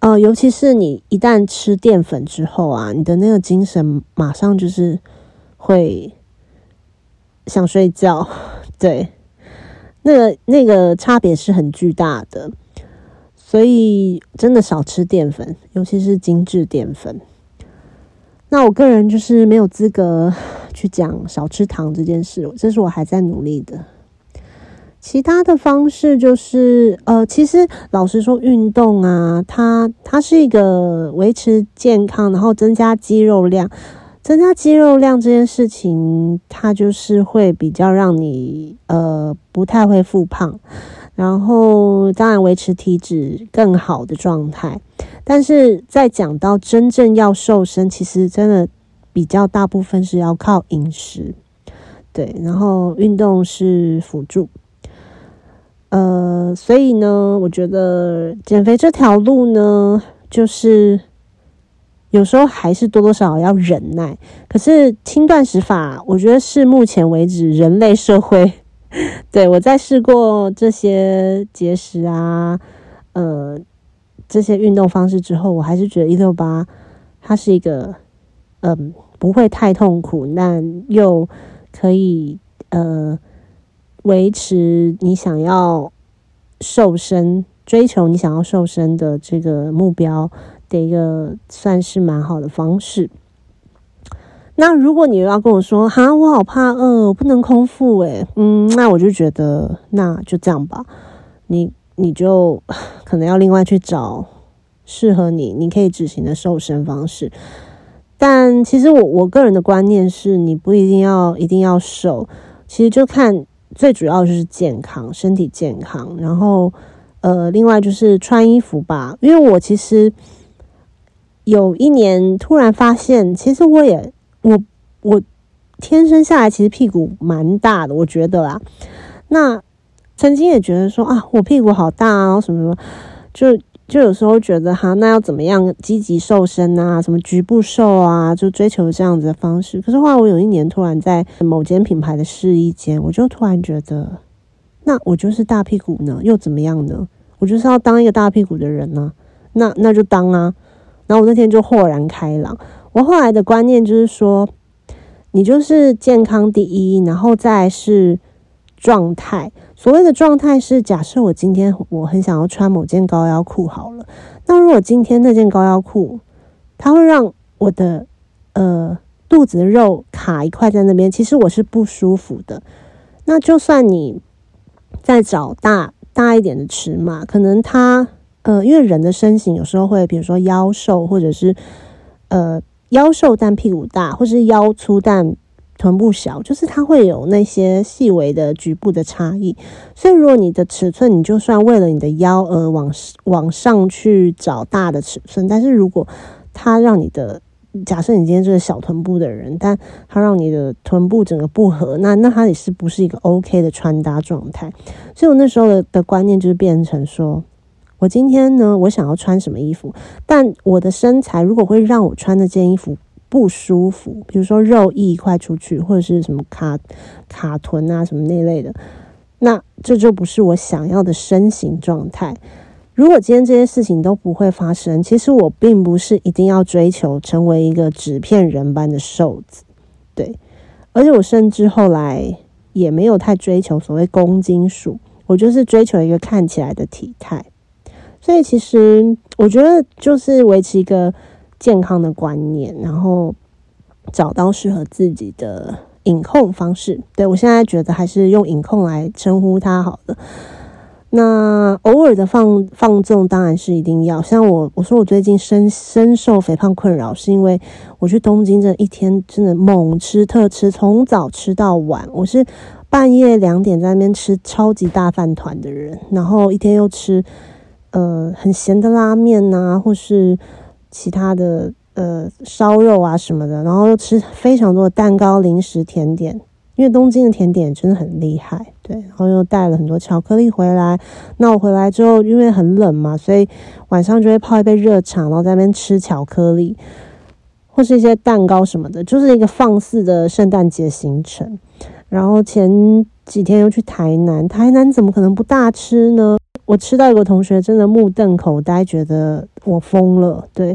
呃，尤其是你一旦吃淀粉之后啊，你的那个精神马上就是会想睡觉，对，那个那个差别是很巨大的，所以真的少吃淀粉，尤其是精致淀粉。那我个人就是没有资格 去讲少吃糖这件事，这是我还在努力的。其他的方式就是，呃，其实老实说，运动啊，它它是一个维持健康，然后增加肌肉量，增加肌肉量这件事情，它就是会比较让你呃不太会复胖，然后当然维持体脂更好的状态。但是在讲到真正要瘦身，其实真的比较大部分是要靠饮食，对，然后运动是辅助。呃，所以呢，我觉得减肥这条路呢，就是有时候还是多多少少要忍耐。可是轻断食法，我觉得是目前为止人类社会，对我在试过这些节食啊，呃，这些运动方式之后，我还是觉得一六八它是一个，嗯，不会太痛苦，但又可以呃。维持你想要瘦身、追求你想要瘦身的这个目标的一个算是蛮好的方式。那如果你要跟我说哈，我好怕饿，我不能空腹，诶，嗯，那我就觉得那就这样吧，你你就可能要另外去找适合你、你可以执行的瘦身方式。但其实我我个人的观念是，你不一定要一定要瘦，其实就看。最主要就是健康，身体健康。然后，呃，另外就是穿衣服吧。因为我其实有一年突然发现，其实我也我我天生下来其实屁股蛮大的，我觉得啦。那曾经也觉得说啊，我屁股好大啊，什么什么，就。就有时候觉得哈，那要怎么样积极瘦身啊？什么局部瘦啊？就追求这样子的方式。可是后来我有一年突然在某间品牌的试衣间，我就突然觉得，那我就是大屁股呢，又怎么样呢？我就是要当一个大屁股的人呢，那那就当啊。然后我那天就豁然开朗。我后来的观念就是说，你就是健康第一，然后再是状态。所谓的状态是，假设我今天我很想要穿某件高腰裤好了，那如果今天那件高腰裤它会让我的呃肚子肉卡一块在那边，其实我是不舒服的。那就算你再找大大一点的尺码，可能它呃，因为人的身形有时候会，比如说腰瘦，或者是呃腰瘦但屁股大，或者是腰粗但。臀部小，就是它会有那些细微的局部的差异。所以，如果你的尺寸，你就算为了你的腰而往往上去找大的尺寸，但是如果它让你的假设你今天是个小臀部的人，但它让你的臀部整个不合，那那它也是不是一个 OK 的穿搭状态？所以我那时候的的观念就是变成说，我今天呢，我想要穿什么衣服，但我的身材如果会让我穿那件衣服不舒服，比如说肉一块出去，或者是什么卡卡臀啊什么那类的，那这就不是我想要的身形状态。如果今天这些事情都不会发生，其实我并不是一定要追求成为一个纸片人般的瘦子，对。而且我甚至后来也没有太追求所谓公斤数，我就是追求一个看起来的体态。所以其实我觉得就是维持一个健康的观念，然后找到适合自己的饮控方式。对我现在觉得还是用饮控来称呼它好了。那偶尔的放放纵当然是一定要。像我我说我最近深深受肥胖困扰，是因为我去东京这一天真的猛吃特吃，从早吃到晚。我是半夜两点在那边吃超级大饭团的人，然后一天又吃呃很咸的拉面呐，或是其他的呃烧肉啊什么的，然后又吃非常多的蛋糕、零食、甜点。因为东京的甜点真的很厉害，对，然后又带了很多巧克力回来。那我回来之后，因为很冷嘛，所以晚上就会泡一杯热茶，然后在那边吃巧克力，或是一些蛋糕什么的，就是一个放肆的圣诞节行程。然后前几天又去台南，台南怎么可能不大吃呢？我吃到一个同学真的目瞪口呆，觉得我疯了。对，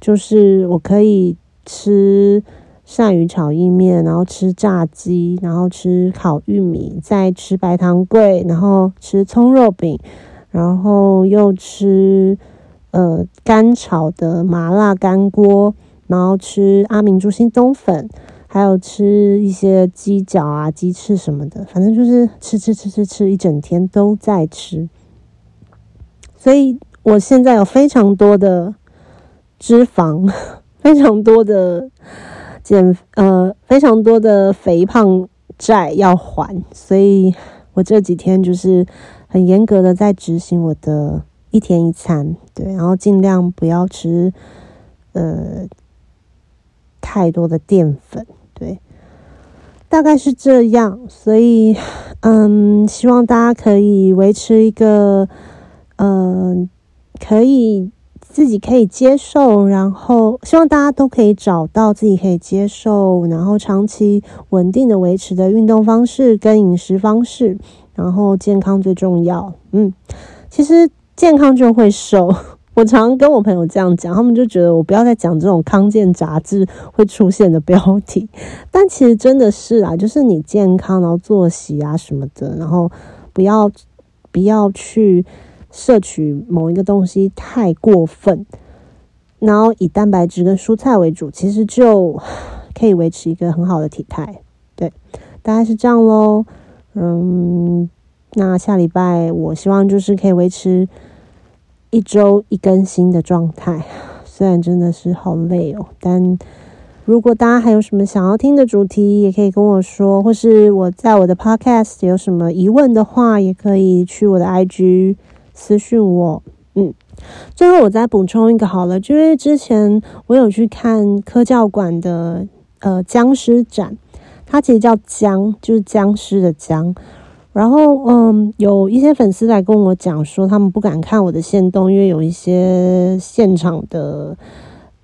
就是我可以吃。鳝鱼炒意面，然后吃炸鸡，然后吃烤玉米，再吃白糖桂，然后吃葱肉饼，然后又吃呃干炒的麻辣干锅，然后吃阿明猪心冬粉，还有吃一些鸡脚啊、鸡翅什么的，反正就是吃吃吃吃吃一整天都在吃，所以我现在有非常多的脂肪，非常多的。减呃非常多的肥胖债要还，所以我这几天就是很严格的在执行我的一天一餐，对，然后尽量不要吃呃太多的淀粉，对，大概是这样，所以嗯，希望大家可以维持一个嗯可以。自己可以接受，然后希望大家都可以找到自己可以接受，然后长期稳定的维持的运动方式跟饮食方式，然后健康最重要。嗯，其实健康就会瘦。我常跟我朋友这样讲，他们就觉得我不要再讲这种康健杂志会出现的标题，但其实真的是啊，就是你健康，然后作息啊什么的，然后不要不要去。摄取某一个东西太过分，然后以蛋白质跟蔬菜为主，其实就可以维持一个很好的体态。对，大概是这样喽。嗯，那下礼拜我希望就是可以维持一周一更新的状态。虽然真的是好累哦，但如果大家还有什么想要听的主题，也可以跟我说，或是我在我的 Podcast 有什么疑问的话，也可以去我的 IG。私讯我，嗯，最后我再补充一个好了，因为之前我有去看科教馆的呃僵尸展，它其实叫僵，就是僵尸的僵。然后嗯，有一些粉丝来跟我讲说，他们不敢看我的线动，因为有一些现场的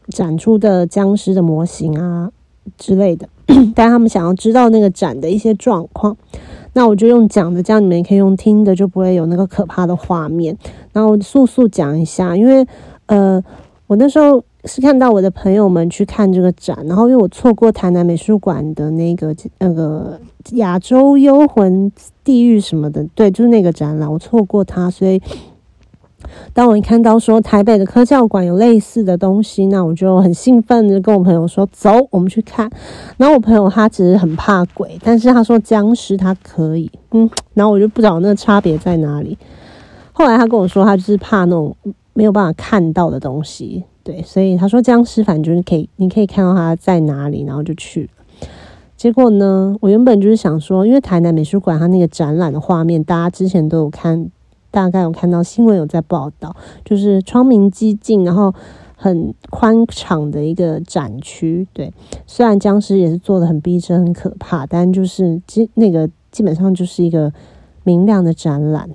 展出的僵尸的模型啊之类的，但他们想要知道那个展的一些状况。那我就用讲的，这样你们也可以用听的，就不会有那个可怕的画面。然后速速讲一下，因为呃，我那时候是看到我的朋友们去看这个展，然后因为我错过台南美术馆的那个那个亚洲幽魂地狱什么的，对，就是那个展览，我错过它，所以。当我一看到说台北的科教馆有类似的东西，那我就很兴奋的跟我朋友说：“走，我们去看。”然后我朋友他其实很怕鬼，但是他说僵尸他可以，嗯，然后我就不知道那个差别在哪里。后来他跟我说，他就是怕那种没有办法看到的东西，对，所以他说僵尸反正就是可以，你可以看到他在哪里，然后就去了。结果呢，我原本就是想说，因为台南美术馆它那个展览的画面，大家之前都有看。大概有看到新闻有在报道，就是窗明几净，然后很宽敞的一个展区。对，虽然僵尸也是做的很逼真、很可怕，但就是基那个基本上就是一个明亮的展览。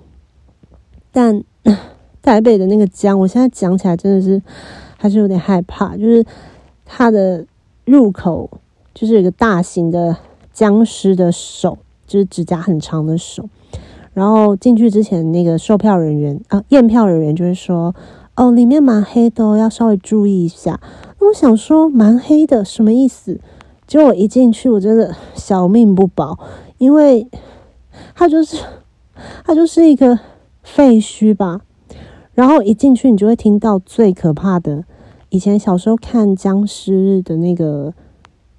但 台北的那个江，我现在讲起来真的是还是有点害怕。就是它的入口，就是有个大型的僵尸的手，就是指甲很长的手。然后进去之前，那个售票人员啊，验票人员就会说：“哦，里面蛮黑的，要稍微注意一下。”那我想说，蛮黑的什么意思？结果我一进去，我真的小命不保，因为它就是它就是一个废墟吧。然后一进去，你就会听到最可怕的。以前小时候看僵尸的那个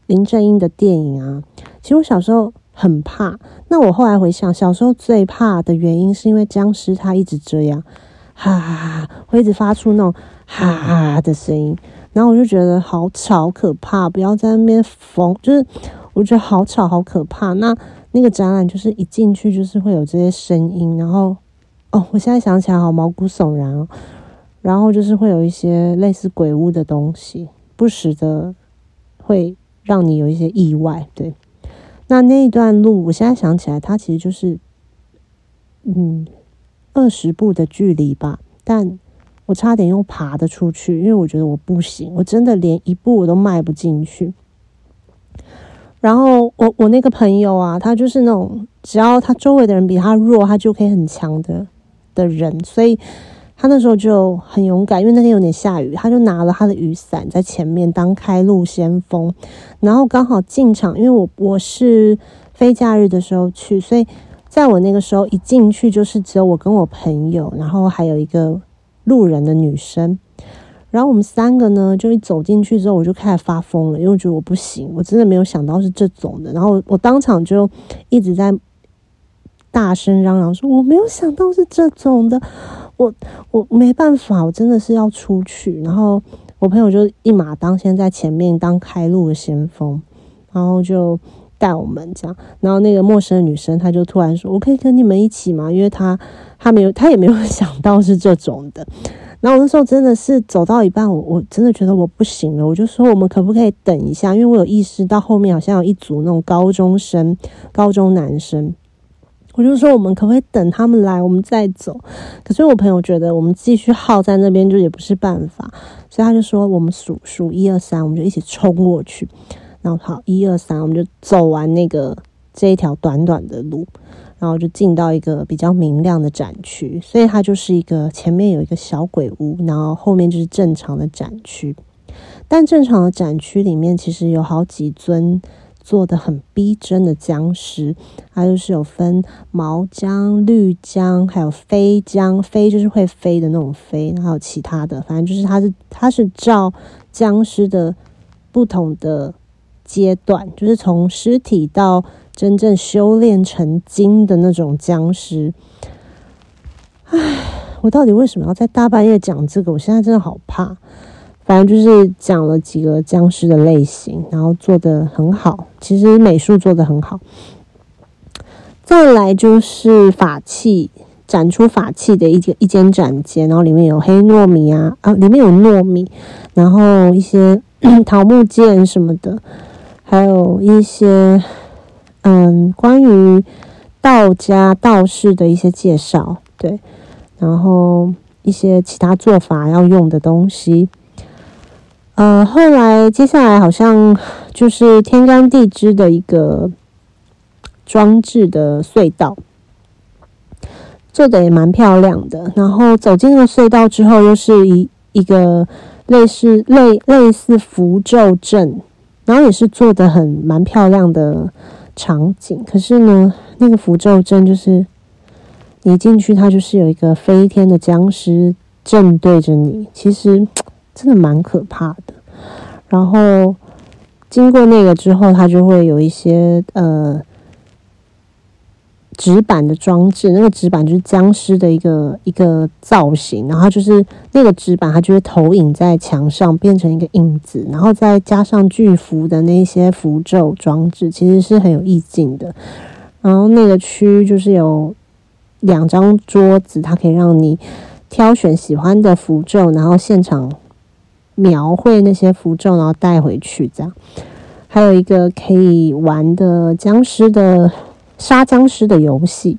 林正英的电影啊，其实我小时候很怕。那我后来回想，小时候最怕的原因是因为僵尸它一直这样，哈哈哈，会一直发出那种哈哈的声音，然后我就觉得好吵可怕，不要在那边疯，就是我觉得好吵好可怕。那那个展览就是一进去就是会有这些声音，然后哦，我现在想起来好毛骨悚然哦。然后就是会有一些类似鬼屋的东西，不时的会让你有一些意外。对，那那一段路，我现在想起来，它其实就是嗯二十步的距离吧。但我差点又爬的出去，因为我觉得我不行，我真的连一步我都迈不进去。然后我我那个朋友啊，他就是那种只要他周围的人比他弱，他就可以很强的的人，所以。他那时候就很勇敢，因为那天有点下雨，他就拿了他的雨伞在前面当开路先锋，然后刚好进场，因为我我是非假日的时候去，所以在我那个时候一进去就是只有我跟我朋友，然后还有一个路人的女生，然后我们三个呢就一走进去之后我就开始发疯了，因为我觉得我不行，我真的没有想到是这种的，然后我当场就一直在大声嚷嚷说我没有想到是这种的。我我没办法，我真的是要出去。然后我朋友就一马当先在前面当开路的先锋，然后就带我们这样。然后那个陌生的女生，她就突然说：“我可以跟你们一起吗？”因为她她没有，她也没有 想到是这种的。然后我那时候真的是走到一半，我我真的觉得我不行了，我就说：“我们可不可以等一下？”因为我有意识到后面好像有一组那种高中生、高中男生。我就说，我们可不可以等他们来，我们再走？可是我朋友觉得我们继续耗在那边就也不是办法，所以他就说，我们数数一二三，我们就一起冲过去。然后好，一二三，我们就走完那个这一条短短的路，然后就进到一个比较明亮的展区。所以它就是一个前面有一个小鬼屋，然后后面就是正常的展区。但正常的展区里面其实有好几尊。做的很逼真的僵尸，它就是有分毛僵、绿僵，还有飞僵。飞就是会飞的那种飞，还有其他的，反正就是它是它是照僵尸的不同的阶段，就是从尸体到真正修炼成精的那种僵尸。唉，我到底为什么要在大半夜讲这个？我现在真的好怕。反正就是讲了几个僵尸的类型，然后做的很好，其实美术做的很好。再来就是法器，展出法器的一间一间展间，然后里面有黑糯米啊啊，里面有糯米，然后一些 桃木剑什么的，还有一些嗯关于道家道士的一些介绍，对，然后一些其他做法要用的东西。呃，后来接下来好像就是天干地支的一个装置的隧道，做的也蛮漂亮的。然后走进了隧道之后，又是一一个类似类类似符咒阵，然后也是做的很蛮漂亮的场景。可是呢，那个符咒阵就是你进去，它就是有一个飞天的僵尸正对着你，其实。真的蛮可怕的。然后经过那个之后，它就会有一些呃纸板的装置。那个纸板就是僵尸的一个一个造型，然后就是那个纸板，它就会投影在墙上，变成一个影子，然后再加上巨幅的那些符咒装置，其实是很有意境的。然后那个区就是有两张桌子，它可以让你挑选喜欢的符咒，然后现场。描绘那些符咒，然后带回去，这样。还有一个可以玩的僵尸的杀僵尸的游戏。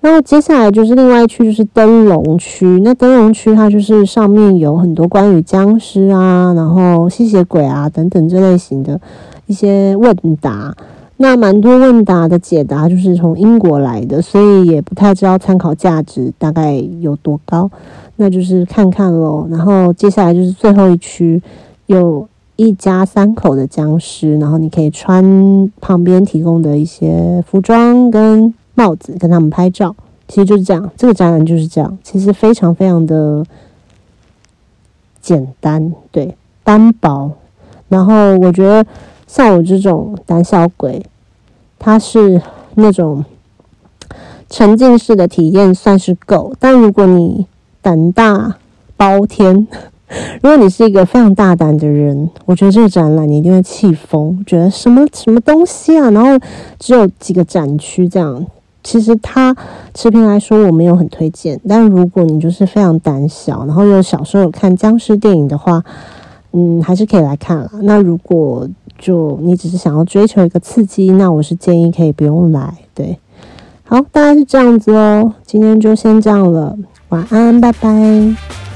然后接下来就是另外一区，就是灯笼区。那灯笼区它就是上面有很多关于僵尸啊，然后吸血鬼啊等等这类型的一些问答。那蛮多问答的解答就是从英国来的，所以也不太知道参考价值大概有多高。那就是看看喽。然后接下来就是最后一区，有一家三口的僵尸，然后你可以穿旁边提供的一些服装跟。帽子跟他们拍照，其实就是这样。这个展览就是这样，其实非常非常的简单，对，单薄。然后我觉得像我这种胆小鬼，他是那种沉浸式的体验算是够。但如果你胆大包天，如果你是一个非常大胆的人，我觉得这个展览你一定会气疯，觉得什么什么东西啊？然后只有几个展区这样。其实它持平来说我没有很推荐，但如果你就是非常胆小，然后又小时候有看僵尸电影的话，嗯，还是可以来看了。那如果就你只是想要追求一个刺激，那我是建议可以不用来。对，好，大概是这样子哦。今天就先这样了，晚安，拜拜。